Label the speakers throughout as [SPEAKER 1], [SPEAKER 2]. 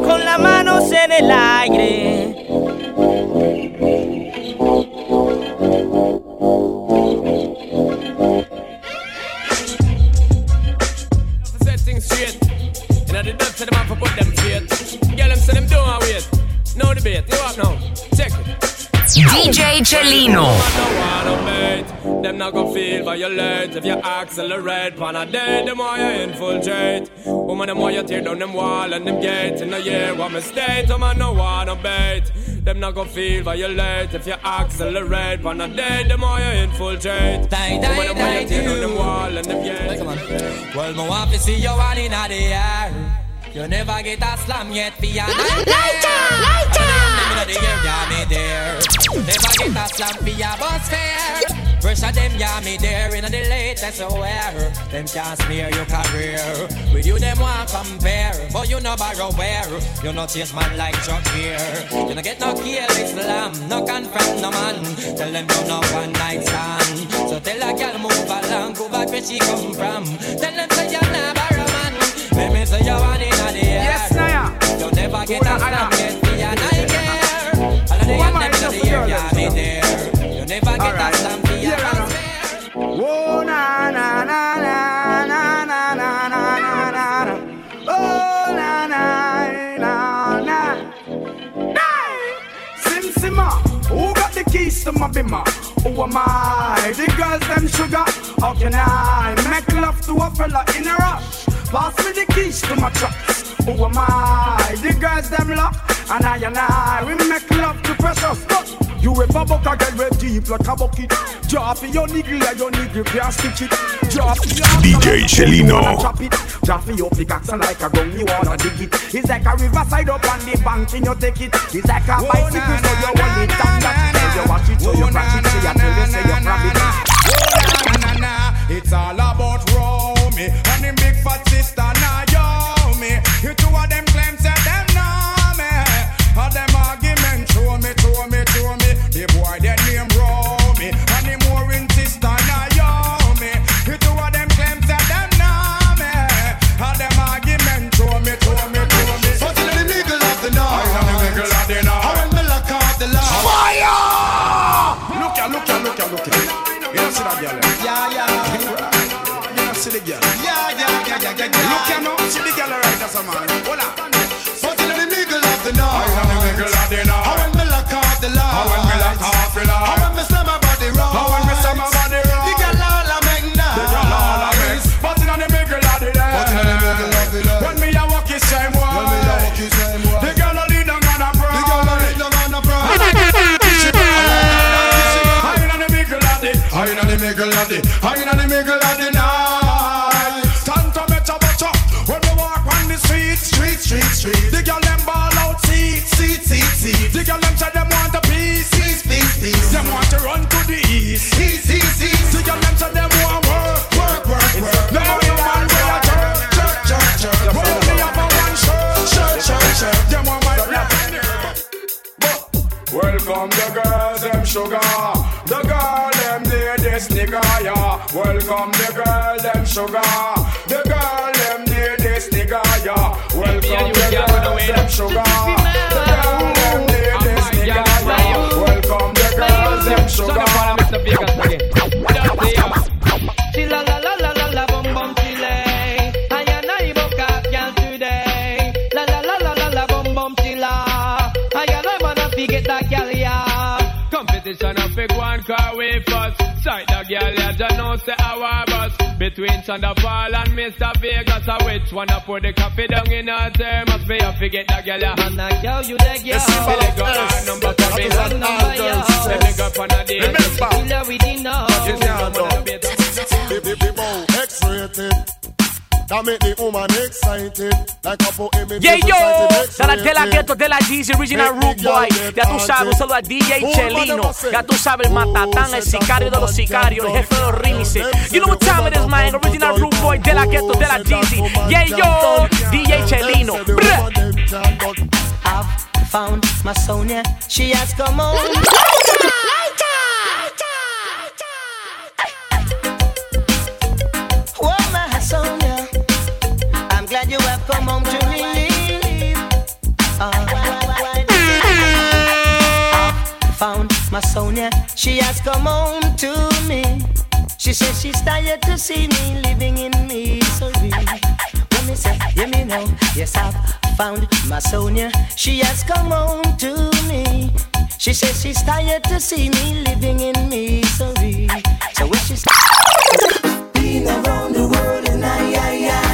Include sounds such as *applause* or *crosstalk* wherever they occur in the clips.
[SPEAKER 1] bailando con las manos en el aire.
[SPEAKER 2] DJ Chelino.
[SPEAKER 3] Them not gonna feel violent if you accelerate. Pan a day, the more you infiltrate. Woman, the more you tear down them wall and them gates. In a year, what mistake, I'm no wanna bait. Them not gonna feel violent if you accelerate. Pan a day, the more you infiltrate.
[SPEAKER 4] Die, die,
[SPEAKER 3] Woman, the more
[SPEAKER 4] die,
[SPEAKER 3] you tear down
[SPEAKER 4] you.
[SPEAKER 3] them wall and them gates.
[SPEAKER 4] Well, me want to see you one in the air. You never get a slam yet for your lighter, lighter. Never the air, yeah me there. Never get a slam for your bus fare. Pressure them, yeah me there in the latest wear. Them can't smear your career. With you them want compare, but you no borrow where. You no chase man like Chuck here. You no get no kill slam, no confront no man. Tell them you no one night stand. So tell a girl move along, go back where she come from. Tell
[SPEAKER 5] I?
[SPEAKER 4] The
[SPEAKER 5] girls them sugar. How can I make love to a fella in a rush? Pass me the keys to my trucks. Who am I? The girls them lock, and I and I we make love to precious. Look, you ever buck a girl with deep like a bucket? Drop your niggle and your niggle can't stitch it. Drop your
[SPEAKER 6] DJ Chelino.
[SPEAKER 5] Drop your pickaxe and like a gun you wanna dig it. It's like a riverside up on the bank and you take it. It's like a bicycle so you hold it and that tell you watch it so you crash it. Say you tell you say you grab it.
[SPEAKER 7] Na, na, na. It's all about Romy and him big fat sister
[SPEAKER 5] look ya, look ya, look ya. You don't see that girl? eh?
[SPEAKER 8] Yeah, yeah.
[SPEAKER 5] You don't see the girl.
[SPEAKER 8] Yeah, yeah, yeah, yeah, yeah.
[SPEAKER 5] Look ya now, see the girl right as a man. Hold on.
[SPEAKER 8] So till the middle of the
[SPEAKER 7] I am the middle of the night.
[SPEAKER 8] How when me lock off the light.
[SPEAKER 7] How when me lock off the light.
[SPEAKER 8] How when me slam my nothing.
[SPEAKER 7] I in the middle Welcome the girl, them sugar. The girl, them near this nigga, yeah. Welcome the girls, them sugar. The girl, them near this nigga, yeah. Welcome the girls, them sugar.
[SPEAKER 1] Chilla la la la la la bum bum chile. I and I book up girl today. La la la la la la bum bum chilla. I and I wanna forget
[SPEAKER 3] politician a fake one car way first. Sight the girl ya just know say our bus. Between Chanda Paul and Mr. Vegas, I which Wanna pour the coffee down in her thermos? Me a get the girl ya.
[SPEAKER 1] And I girl you the girl.
[SPEAKER 3] It's about. Number to
[SPEAKER 1] be hot alters.
[SPEAKER 3] Let me go for the day.
[SPEAKER 1] Remember. Killer we did know. It's now done.
[SPEAKER 8] Big, big, big, X-rated. That make the woman excited. Like a poem.
[SPEAKER 2] Yeah, yo, Sara de la Ghetto, de la Jeezy, Original Root Boy. Ya tú sabes, un saludo a DJ Chelino. Ya tú sabes, el matatán, el sicario de los sicarios, el jefe de los remixes. You know what time it is, man. Original Root Boy, de la Ghetto, de la Jeezy. Yeah, yo, DJ Chelino.
[SPEAKER 1] I've found my Sonia. She has come home. Come home to
[SPEAKER 6] me. She says she's tired to see me living in misery. Let me say, hear me now. Yes, I've found my Sonia. She has come home to me. She says she's tired to see me living in misery. So when she's been around the world and I, I, I,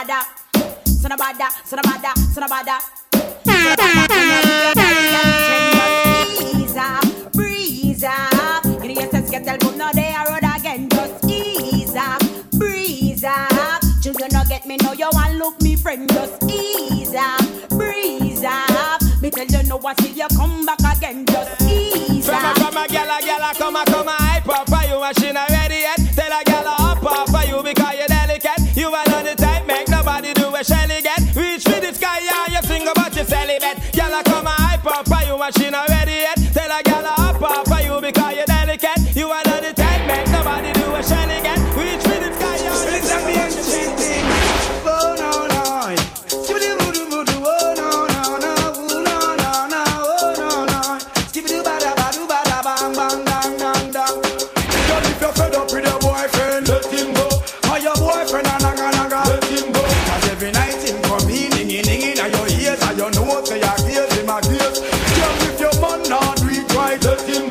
[SPEAKER 9] Sonabada, Sonabada, Sonabada, Sonabada. Ease up, breeze up. You know, yes, get tell no, they are road again. Just ease up, breeze up. You not get me? No, you want look me friend. Just ease up, breeze up. Me tell you no, I see you come back again. Just ease
[SPEAKER 7] From a,
[SPEAKER 9] up.
[SPEAKER 7] from a gal, a gal, a come a, come a hype up for you and she not ready yet. Tell a gal
[SPEAKER 10] right, him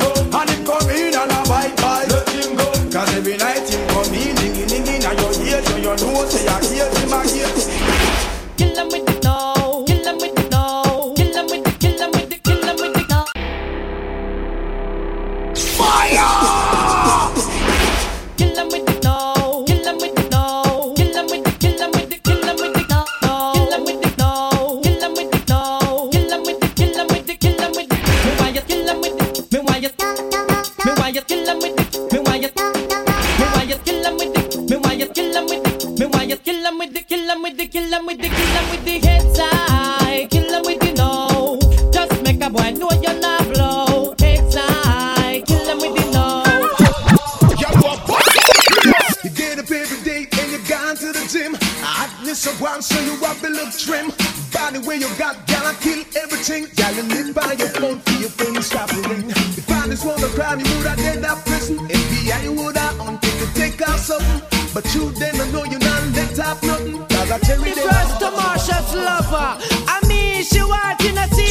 [SPEAKER 9] boy know you're not blow. Head side. Kill 'em with the no.
[SPEAKER 8] You get up every day and you gone to the gym. Hotness of one, so you up and look trim. Body where you got, I kill everything. You live by your phone for your phone stop ring. If want to crime, you would have dead that prison. FBI, you would have on to take out something. But you then I know you not let up nothing. Cause I tell you
[SPEAKER 7] The first to Marsha's lover. I mean, she wanting to see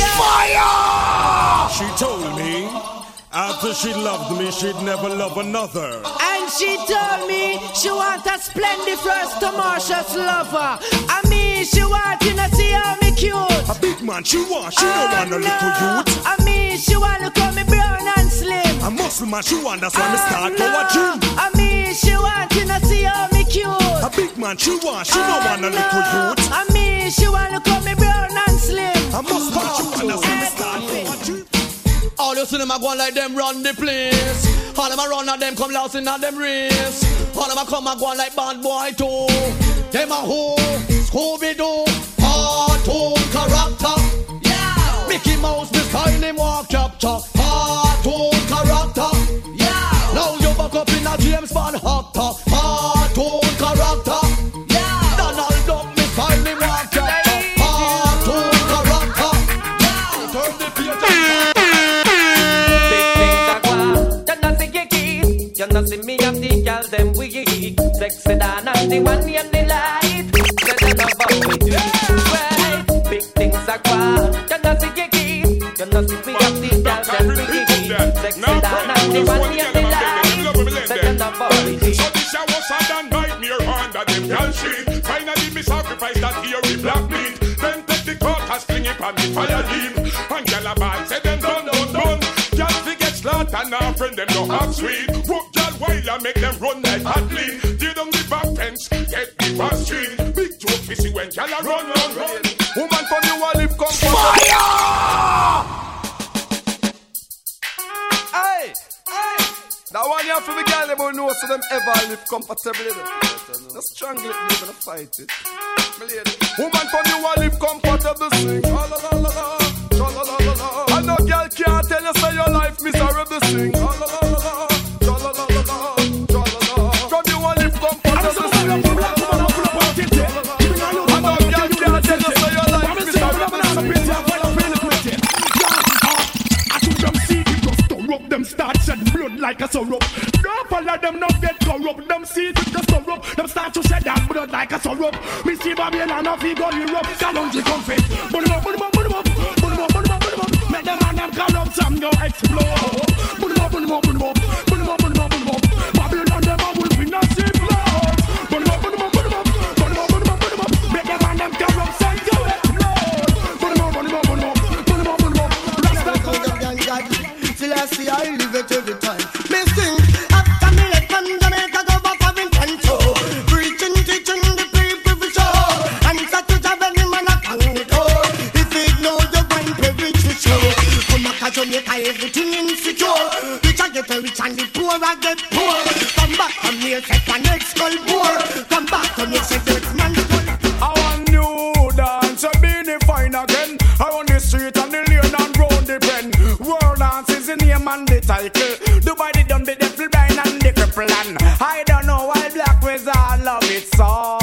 [SPEAKER 10] after she loved me, she'd never love another.
[SPEAKER 7] And she told me she want a splendid first to Marsha's lover. I mean, she wanting to see how me cute.
[SPEAKER 10] A big man, she want, she don't want a
[SPEAKER 7] Oh,
[SPEAKER 10] little
[SPEAKER 7] uh,
[SPEAKER 10] youth.
[SPEAKER 7] I mean, she want to call me brown and slim.
[SPEAKER 10] A muscle man, she want, that's why me
[SPEAKER 7] Oh,
[SPEAKER 10] start
[SPEAKER 7] no.
[SPEAKER 10] our gym.
[SPEAKER 7] I mean, she wanting to see how me cute.
[SPEAKER 10] A big man, she want, she don't want a little uh, youth.
[SPEAKER 7] I mean, she want to call me brown and slim.
[SPEAKER 10] A muscle man, she want, that's why me start our gym.
[SPEAKER 7] All you see them a go like them run the place. All them a run and them come lost in a them race. All them a come a go like bad boy too. Them a who? Scooby Doo. Cartoon character. Yeah. Mickey Mouse, style him walk capture. Cartoon character. Yeah. Now you back up in a James Bond actor. Cartoon character. sexy than and the one in the light. So they love up with me, right?
[SPEAKER 11] Big things are quite, you know see you give, you know see we have the girl that we. Sexy than and the one in the light. So they love up with me.
[SPEAKER 7] So this a was a damn nightmare under them girl sheet. Finally me sacrifice that hairy black meat. Then take the coat and sling it on the fire heap. And gyal a bad say them done done done. Gyal fi get slaughtered now friend them no half sweet. Whoop gyal while I make them run like athlete. Gyal a run, run, run. Woman from you a live come Fire!
[SPEAKER 12] Hey, hey. That one you have for the girl them know so them ever live comfortably. Just strangle it, me gonna fight it.
[SPEAKER 7] Woman from you a live comfortable sing. La la la la la. La la la. And no girl can't tell you say your life miserable sing. La. La la la la la. La la
[SPEAKER 13] like a syrup. Don't follow them, not get corrupt. Them see it just syrup. Them start to shed that blood like a syrup. Me see Babylon off he go Europe. Kalonji them up, put them up, put them up. Put them up, up, up. Make them and them corrupt some go explode. Them up, put them
[SPEAKER 14] Rich and the poor I get poor. Come back from here set an next skull poor. Come back to me say dirt man
[SPEAKER 7] I want new dance, a beanie fine again. I on the street and the lane and round the pen. World dance is the name and the title. Dubai the dumb, the devil blind and the cripple and I don't know why black wizard love it so.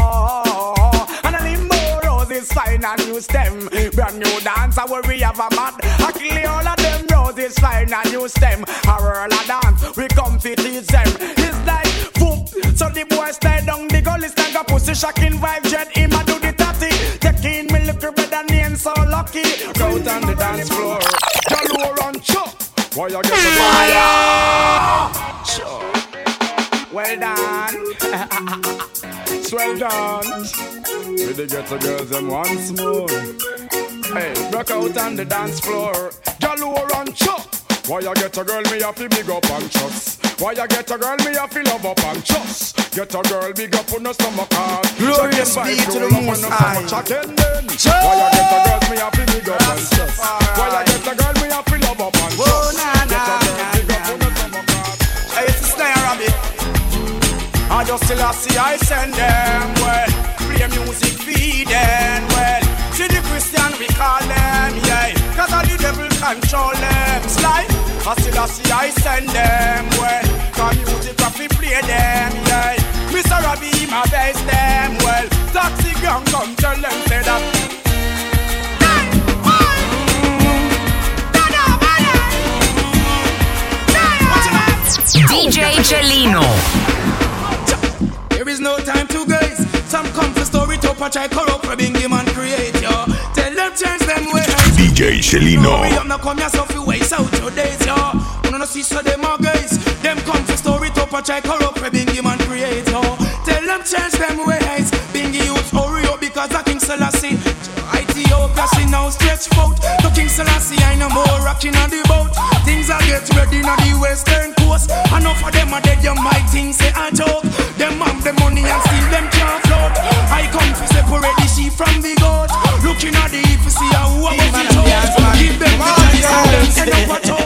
[SPEAKER 7] And a limbo rose is fine and new stem. Brand new dance, I worry have a mad. I kill all of them roses fine and new stem. Shocking vibe, jet him a do the tatty. Taking me little better name so lucky. Out on the dance floor, Galore on chop. Why you get the fire? Sure. Well done. *laughs* Swell done. We the get the girls them once more. Hey, rock out on the dance floor. Galore on chop. Why you get a girl, me have to big up and trust. Why you get a girl, me have to love up and trust. Get a girl, big up on the stomach heart.
[SPEAKER 12] Glorious be to the Most High.
[SPEAKER 7] Why you get a girl, me have to big up and trust. Why you get a girl, me have to love up and oh, trust. Get a girl, big up on the stomach heart.
[SPEAKER 12] Hey, it's a snare rabbit.
[SPEAKER 7] I just still I see I send them well. Play music feed them well. See the Christian we call them, yeah. Cause all the devil control them. Slide. I still I see I send them well. Cause music I fi play them, yeah. Mr. Robbie my best them well. Taxi gang come tell them say that.
[SPEAKER 15] DJ Celino.
[SPEAKER 16] There is no time to grace. Some come for story to patch I corrupt for being him and create yo. Tell them change them ways.
[SPEAKER 17] DJ Celino.
[SPEAKER 16] We up now come yourself you waste out your days yo. Wanna no see so them are guys. Them come story to patch I corrupt for being him and create yo. Tell them change them ways. Being youth hurry up because I King Selassie. Ethiopia see now stretch out. To King Selassie I no more rocking on the boat. Things are get ready on the western coast. Enough of them are dead, you might think say a joke. Them have the money and still them can't float. I come to separate the sheep from the goat. Looking at the heap to see how who am I to Give them the chance and them end up a choke.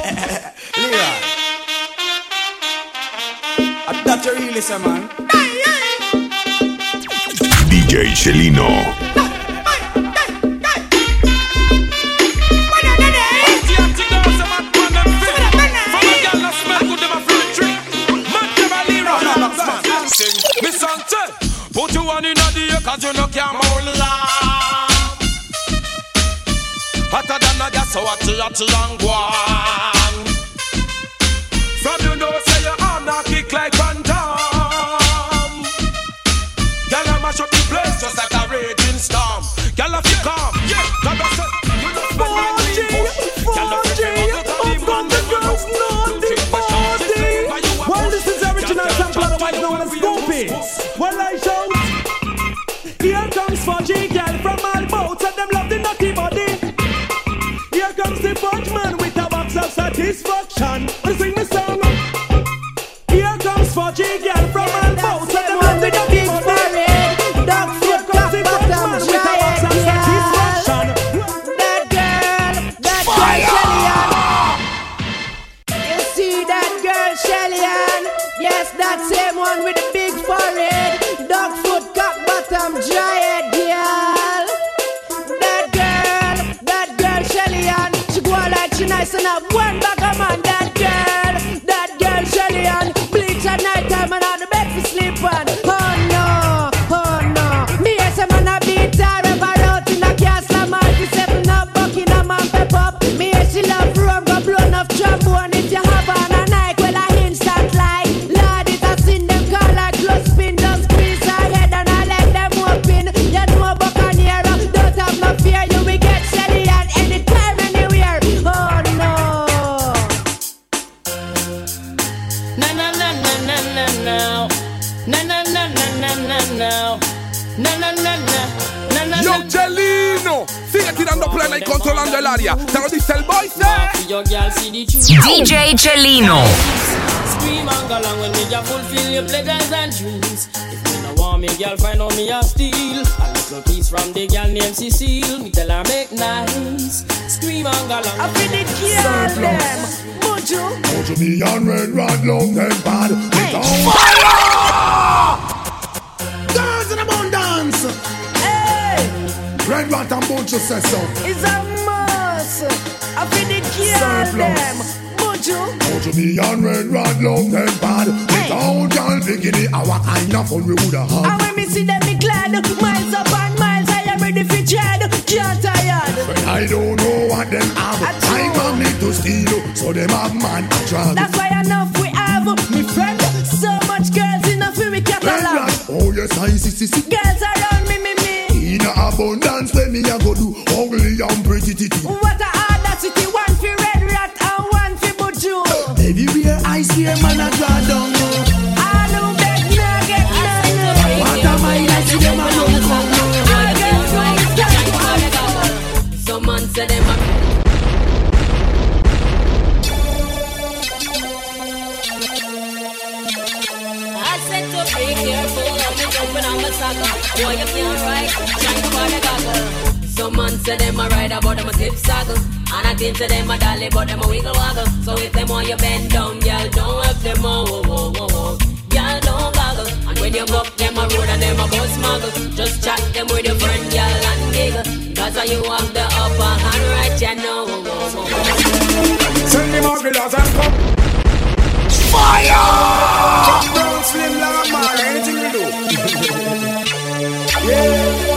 [SPEAKER 12] That's your really say, man.
[SPEAKER 17] DJ Celino.
[SPEAKER 3] Put you one in the air cause you no can hold long. Hotter than a gas, so hot, hot, long one. From you know say your arm not kick like
[SPEAKER 7] satisfaction. Wanna sing my song?
[SPEAKER 18] DJ Celino.
[SPEAKER 9] Scream and go along when me ya fulfill your pleasures and dreams. If me no want me girl, find out me a steal. A little piece from the girl named Cecile. Me tell her make nice. Scream and go along. I feel the girl them. Mojo.
[SPEAKER 2] Mojo me and red rod love them bad. Hey. Fire!
[SPEAKER 7] Girls in abundance.
[SPEAKER 19] Hey,
[SPEAKER 2] Red rod and bunch of say so.
[SPEAKER 19] it's a must. I feel the girl
[SPEAKER 2] Surplus.
[SPEAKER 19] Them. Mojo.
[SPEAKER 2] Mojo me and red rod love them bad. Without y'all bikini, our kind of fun we woulda
[SPEAKER 19] And when me see them, me glad. Miles up and miles, I am ready for tread. Can't tired.
[SPEAKER 2] When I don't know what them have, I come need to steal, so them have man a drag.
[SPEAKER 19] That's why enough we have, me friend. So much girls enough for
[SPEAKER 2] we
[SPEAKER 19] catalog.
[SPEAKER 2] oh yes I see see see.
[SPEAKER 19] Girls around me, me, me.
[SPEAKER 2] In a abundance, let me a go do ugly and pretty titty.
[SPEAKER 19] What a
[SPEAKER 2] Everywhere I man a draw down. Oh.
[SPEAKER 19] I know beg no get none.
[SPEAKER 2] What am I like see them a run come
[SPEAKER 19] All girls want to
[SPEAKER 9] Some man say them a
[SPEAKER 20] I said to be careful of me jumping on my saddle. Boy, you can't ride, shine for the goggle.
[SPEAKER 9] Some man say them a ride but them a tip saddle. And I think to them a dolly, but them a wiggle waggle. So if them want you bend down, girl, don't have them a whoa whoa whoa whoa. Girl, don't goggle. And when you buck them a road and them a bus muggle, just chat them with your friend, girl, and giggle. Cause you have the upper hand right, you know.
[SPEAKER 7] Send them out with and come.
[SPEAKER 21] Fire!
[SPEAKER 7] Come down, slim like a man, anything you do. yeah.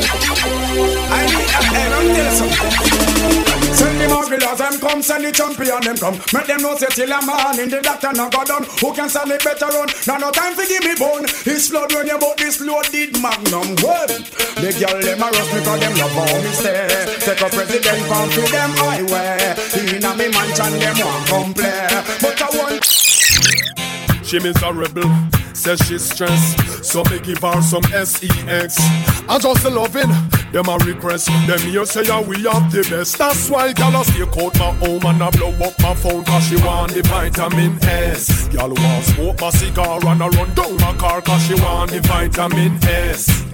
[SPEAKER 7] I need a head and tell Send them come, send the champion them come. Make them know say till a man in the doctor now go down. Who can stand it better run? Now no time for give me bone. It's flood when you bought this loaded magnum. Well, the girl them a rush because them love how me stay. Take a president from to them highway. In a me mansion them want come play. But I want
[SPEAKER 22] She miserable, says she's stressed. So me give her some sex. I just loving them a request. Them here say yeah, we have the best. That's why gal a stay out my home and I blow up my phone cause she want the vitamin S. Gal want smoke my cigar and I run down my car cause she want the vitamin S.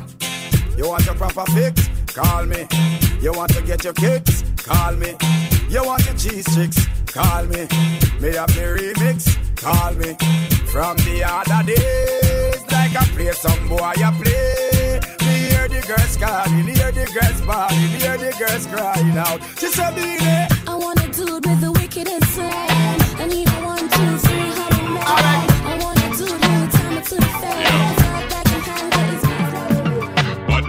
[SPEAKER 7] You want your proper fix? Call me. You want to get your kicks? Call me. You want your cheese chicks? Call me. Me have the remix? Call me. From the other days, like I play some boy, I play. Me hear the girls calling, hear the girls bawling, hear the girls crying out. She said, "Be there."
[SPEAKER 10] I want a dude with the wicked and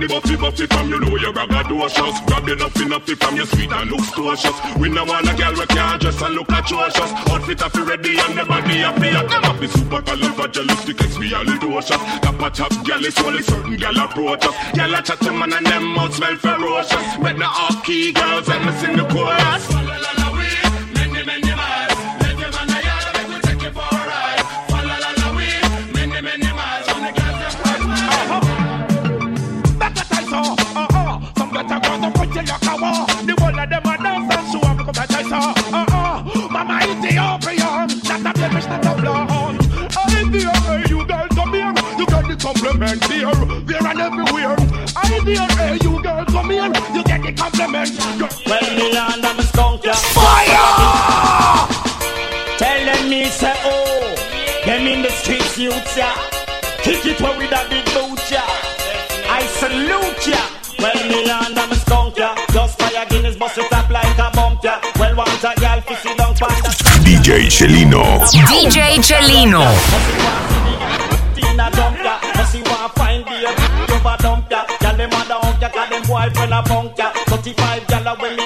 [SPEAKER 22] Buffy buffy from you know you're braggadocious Grab the nuffy nuffy from your sweet and look cautious We no want a girl we can't dress and look atrocious. Outfit happy ready and the body happy. And them happy super califragilistic expialidocious Top a top girl is only certain girl approach us. Girl a chat to man and them mouth smell ferocious. But now off key girls and me sing the chorus
[SPEAKER 13] everywhere. I dear, hey, you girl, come here. You get the compliment. Girl.
[SPEAKER 23] Well, me land, I'm a skunk, yeah.
[SPEAKER 13] Fire!
[SPEAKER 23] Tell them me say, oh, them in the streets, youths, yeah. Kick it where with a big boot, yeah. I salute ya. Well, me land, I'm a skunk, yeah. Just fire Guinness, bust it up like a bump, yeah. Well, want a gal, fizzy down, panda.
[SPEAKER 17] DJ Celino.
[SPEAKER 15] DJ Celino.
[SPEAKER 23] wife and a bunker. 35 gala when me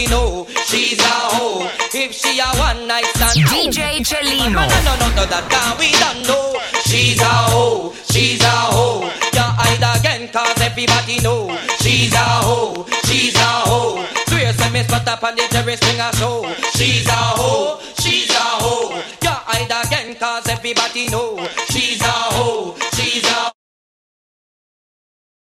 [SPEAKER 11] we know she's a hoe. If she a one night stand,
[SPEAKER 15] DJ Celino.
[SPEAKER 11] No, no, no, no, that can we don't know. She's a hoe, she's a hoe. You hide again, cause everybody know she's a hoe, she's a hoe. Swear some miss but up on the thing a show. She's a hoe, she's a hoe. You hide again, cause everybody know she's a hoe,